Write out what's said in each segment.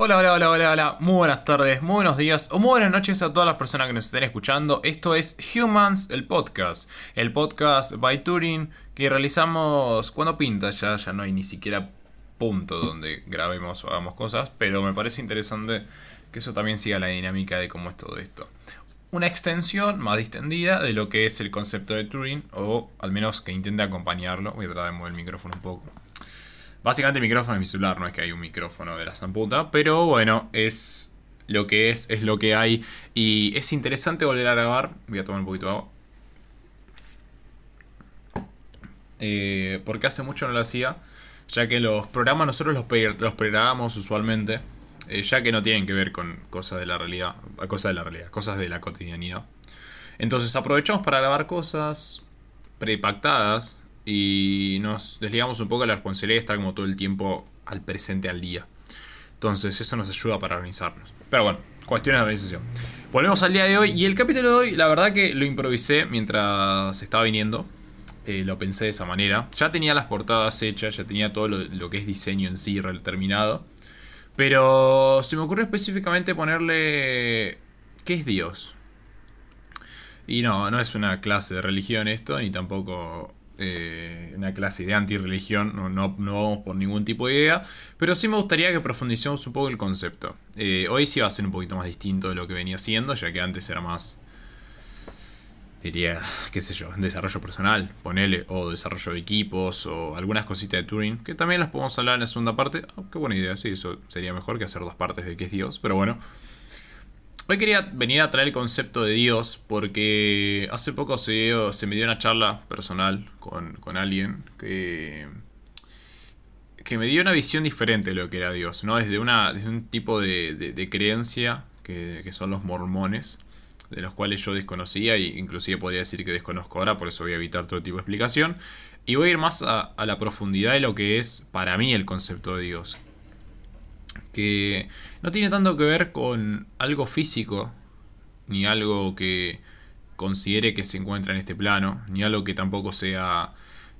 Hola, hola, hola, hola, hola. Muy buenas tardes, muy buenos días o muy buenas noches a todas las personas que nos estén escuchando. Esto es Humans, el podcast. El podcast by Turing que realizamos cuando pinta. Ya, ya no hay ni siquiera punto donde grabemos o hagamos cosas. Pero me parece interesante que eso también siga la dinámica de cómo es todo esto. Una extensión más distendida de lo que es el concepto de Turing. O al menos que intente acompañarlo. Voy a tratar de mover el micrófono un poco. Básicamente el micrófono de mi celular, no es que hay un micrófono de la zamputa, pero bueno, es lo que es, es lo que hay. Y es interesante volver a grabar. Voy a tomar un poquito de agua. Eh, porque hace mucho no lo hacía, ya que los programas nosotros los, los programamos usualmente, eh, ya que no tienen que ver con cosas de la realidad, cosas de la realidad, cosas de la cotidianidad. Entonces aprovechamos para grabar cosas prepactadas y nos desligamos un poco de la responsabilidad de estar como todo el tiempo al presente al día. Entonces eso nos ayuda para organizarnos. Pero bueno, cuestiones de organización. Volvemos al día de hoy y el capítulo de hoy la verdad que lo improvisé mientras estaba viniendo. Eh, lo pensé de esa manera. Ya tenía las portadas hechas, ya tenía todo lo, que es diseño en sí terminado. Pero se me ocurrió específicamente ponerle... ¿Qué es Dios? Y no, no es una clase de religión esto, ni tampoco eh, una clase de antirreligión, no, no, no, vamos por ningún tipo de idea, pero sí me gustaría que profundicemos un poco el concepto. Eh, hoy sí va a ser un poquito más distinto de lo que venía siendo, ya que antes era más, diría, qué sé yo, desarrollo personal, ponele, o desarrollo de equipos, o algunas cositas de Turing, que también las podemos hablar en la segunda parte. Oh, qué buena idea, sí, eso sería mejor que hacer dos partes de qué es Dios, pero bueno. Hoy quería venir a traer el concepto de Dios porque hace poco se, se me dio una charla personal con, alguien que, me dio una visión diferente de lo que era Dios, ¿no? Desde, una, un tipo de, creencia que, son los mormones, de los cuales yo desconocía e inclusive podría decir que desconozco ahora, por eso voy a evitar todo tipo de explicación. Y voy a ir más a, a la profundidad de lo que es para mí el concepto de Dios que no tiene tanto que ver con algo físico, ni algo que considere que se encuentra en este plano, ni algo que tampoco sea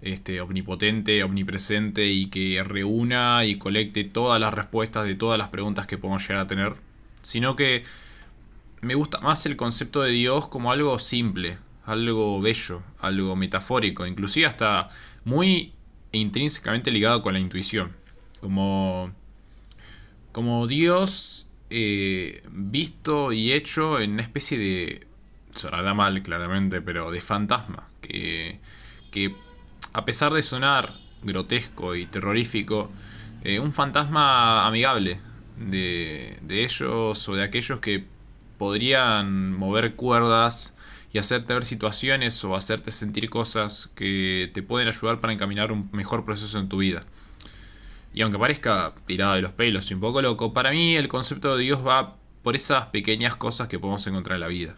este, omnipotente, omnipresente y que reúna y colecte todas las respuestas de todas las preguntas que podemos llegar a tener, sino que me gusta más el concepto de Dios como algo simple, algo bello, algo metafórico, inclusive hasta muy intrínsecamente ligado con la intuición, como como Dios eh, visto y hecho en una especie de, sonará mal claramente, pero de fantasma, que, a pesar de sonar grotesco y terrorífico, eh, un fantasma amigable de, de ellos o de aquellos que podrían mover cuerdas y hacerte ver situaciones o hacerte sentir cosas que te pueden ayudar para encaminar un mejor proceso en tu vida. Y aunque parezca tirado de los pelos y un poco loco, para mí el concepto de Dios va por esas pequeñas cosas que podemos encontrar en la vida.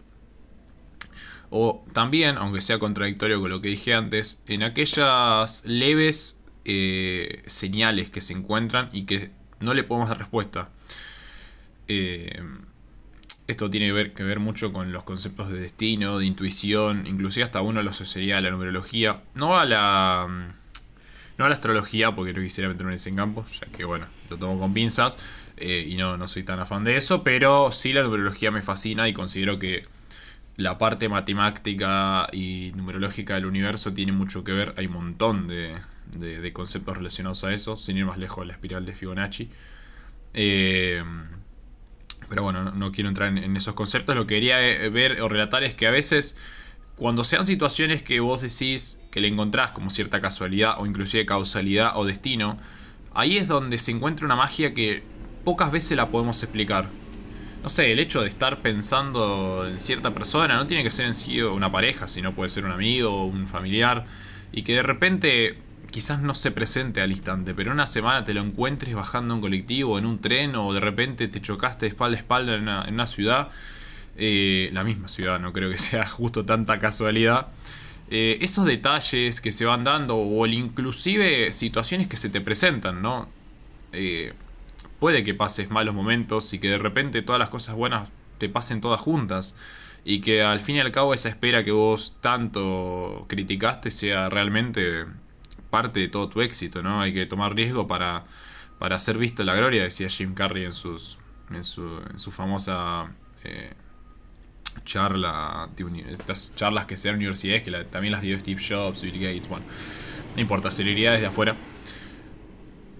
O también, aunque sea contradictorio con lo que dije antes, en aquellas leves eh, señales que se encuentran y que no le podemos dar respuesta. Eh, esto tiene que ver, mucho con los conceptos de destino, de intuición, inclusive hasta uno lo asociaría la numerología. No a la no a la astrología, porque no quisiera meterme en ese campo, ya que bueno, lo tomo con pinzas eh, y no, no soy tan afán de eso, pero sí la numerología me fascina y considero que la parte matemática y numerológica del universo tiene mucho que ver. Hay un montón de, de, conceptos relacionados a eso, sin ir más lejos de la espiral de Fibonacci. Eh, pero bueno, no, quiero entrar en, esos conceptos. Lo que quería eh, ver o relatar es que a veces cuando sean situaciones que vos decís que le encontrás como cierta casualidad o inclusive causalidad o destino, ahí es donde se encuentra una magia que pocas veces la podemos explicar. No sé, el hecho de estar pensando en cierta persona no tiene que ser en sí una pareja, sino puede ser un amigo un familiar, y que de repente quizás no se presente al instante, pero una semana te lo encuentres bajando un colectivo, en un tren, o de repente te chocaste de espalda a espalda en una, en una ciudad eh, la misma ciudad, no creo que sea justo tanta casualidad. Eh, esos detalles que se van dando o inclusive situaciones que se te presentan, ¿no? Eh, puede que pases malos momentos y que de repente todas las cosas buenas te pasen todas juntas y que al fin y al cabo esa espera que vos tanto criticaste sea realmente parte de todo tu éxito, ¿no? Hay que tomar riesgo para para ser visto la gloria, decía Jim Carrey en, sus, en, su, en su famosa eh, charla, estas charlas que sean universidades, que también las dio Steve Jobs, Bill Gates, bueno, no importa, celebridades de afuera.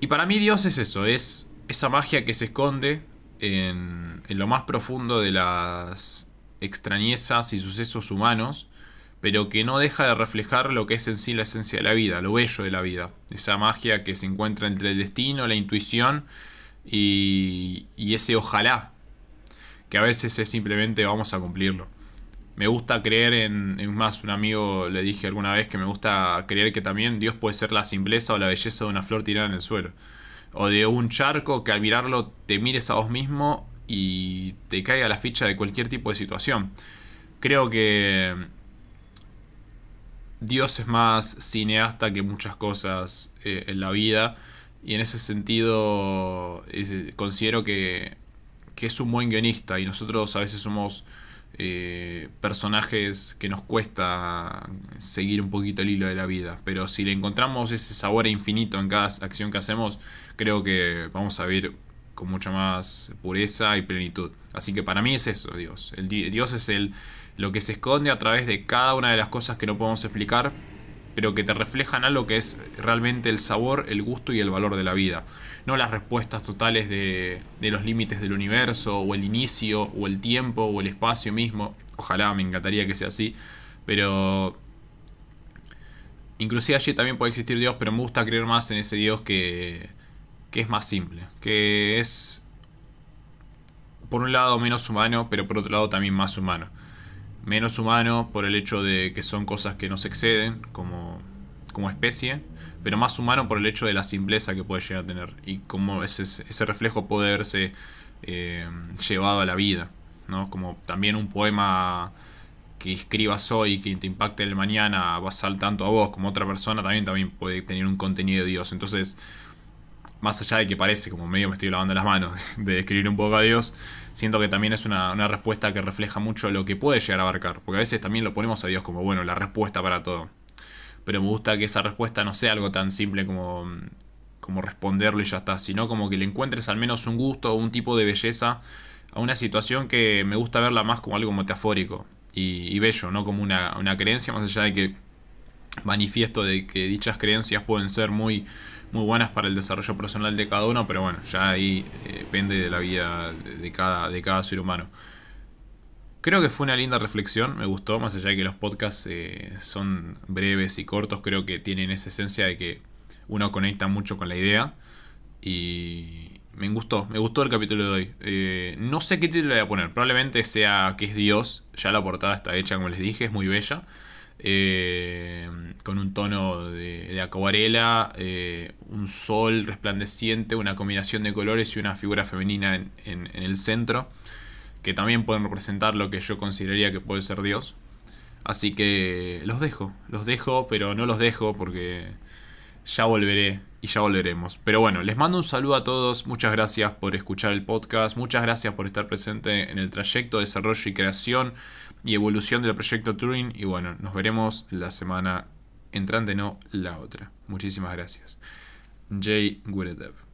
Y para mí Dios es eso, es esa magia que se esconde en, en lo más profundo de las extrañezas y sucesos humanos, pero que no deja de reflejar lo que es en sí la esencia de la vida, lo bello de la vida, esa magia que se encuentra entre el destino, la intuición y, y ese ojalá, que a veces es simplemente vamos a cumplirlo. Me gusta creer en, en más, un amigo le dije alguna vez que me gusta creer que también Dios puede ser la simpleza o la belleza de una flor tirada en el suelo. O de un charco que al mirarlo te mires a vos mismo y te caiga la ficha de cualquier tipo de situación. Creo que Dios es más cineasta que muchas cosas eh, en la vida y en ese sentido considero que, que, es un buen guionista y nosotros a veces somos eh, personajes que nos cuesta seguir un poquito el hilo de la vida pero si le encontramos ese sabor infinito en cada acción que hacemos creo que vamos a ver con mucha más pureza y plenitud. Así que para mí es eso, Dios. El, Dios es el, lo que se esconde a través de cada una de las cosas que no podemos explicar, pero que te reflejan algo que es realmente el sabor, el gusto y el valor de la vida. No las respuestas totales de, de los límites del universo, o el inicio, o el tiempo, o el espacio mismo. Ojalá, me encantaría que sea así. Pero inclusive allí también puede existir Dios, pero me gusta creer más en ese Dios que, que es más simple, que es por un lado menos humano, pero por otro lado también más humano. Menos humano por el hecho de que son cosas que nos exceden como, como especie, pero más humano por el hecho de la simpleza que puede llegar a tener y cómo ese, ese reflejo puede verse eh, llevado a la vida. ¿no? Como también un poema que escribas hoy que te impacte el mañana va a ser tanto a vos como a otra persona también, también puede tener un contenido de Dios. Entonces, más allá de que parece como medio me estoy lavando las manos de escribir un poco a Dios, siento que también es una, respuesta que refleja mucho lo que puede llegar a abarcar, porque a veces también lo ponemos a Dios como, bueno, la respuesta para todo. Pero me gusta que esa respuesta no sea algo tan simple como, como responderlo y ya está, sino como que le encuentres al menos un gusto o un tipo de belleza a una situación que me gusta verla más como algo metafórico y, bello, no como una, una creencia, más allá de que manifiesto de que dichas creencias pueden ser muy muy buenas para el desarrollo personal de cada uno, pero bueno, ya ahí eh, depende de la vida de cada, de cada ser humano. Creo que fue una linda reflexión, me gustó, más allá de que los podcasts eh, son breves y cortos, creo que tienen esa esencia de que uno conecta mucho con la idea y me gustó, me gustó el capítulo de hoy. Eh, no sé qué título voy a poner, probablemente sea que es Dios, ya la portada está hecha como les dije, es muy bella. Eh, con un tono de, acuarela, eh, un sol resplandeciente, una combinación de colores y una figura femenina en, el centro, que también pueden representar lo que yo consideraría que puede ser Dios. Así que los dejo, los dejo, pero no los dejo porque ya volveré y ya volveremos. Pero bueno, les mando un saludo a todos, muchas gracias por escuchar el podcast, muchas gracias por estar presente en el trayecto, de desarrollo y creación y evolución del proyecto Turing y bueno, nos veremos la semana entrante, no la otra. Muchísimas gracias. Jay Guredev.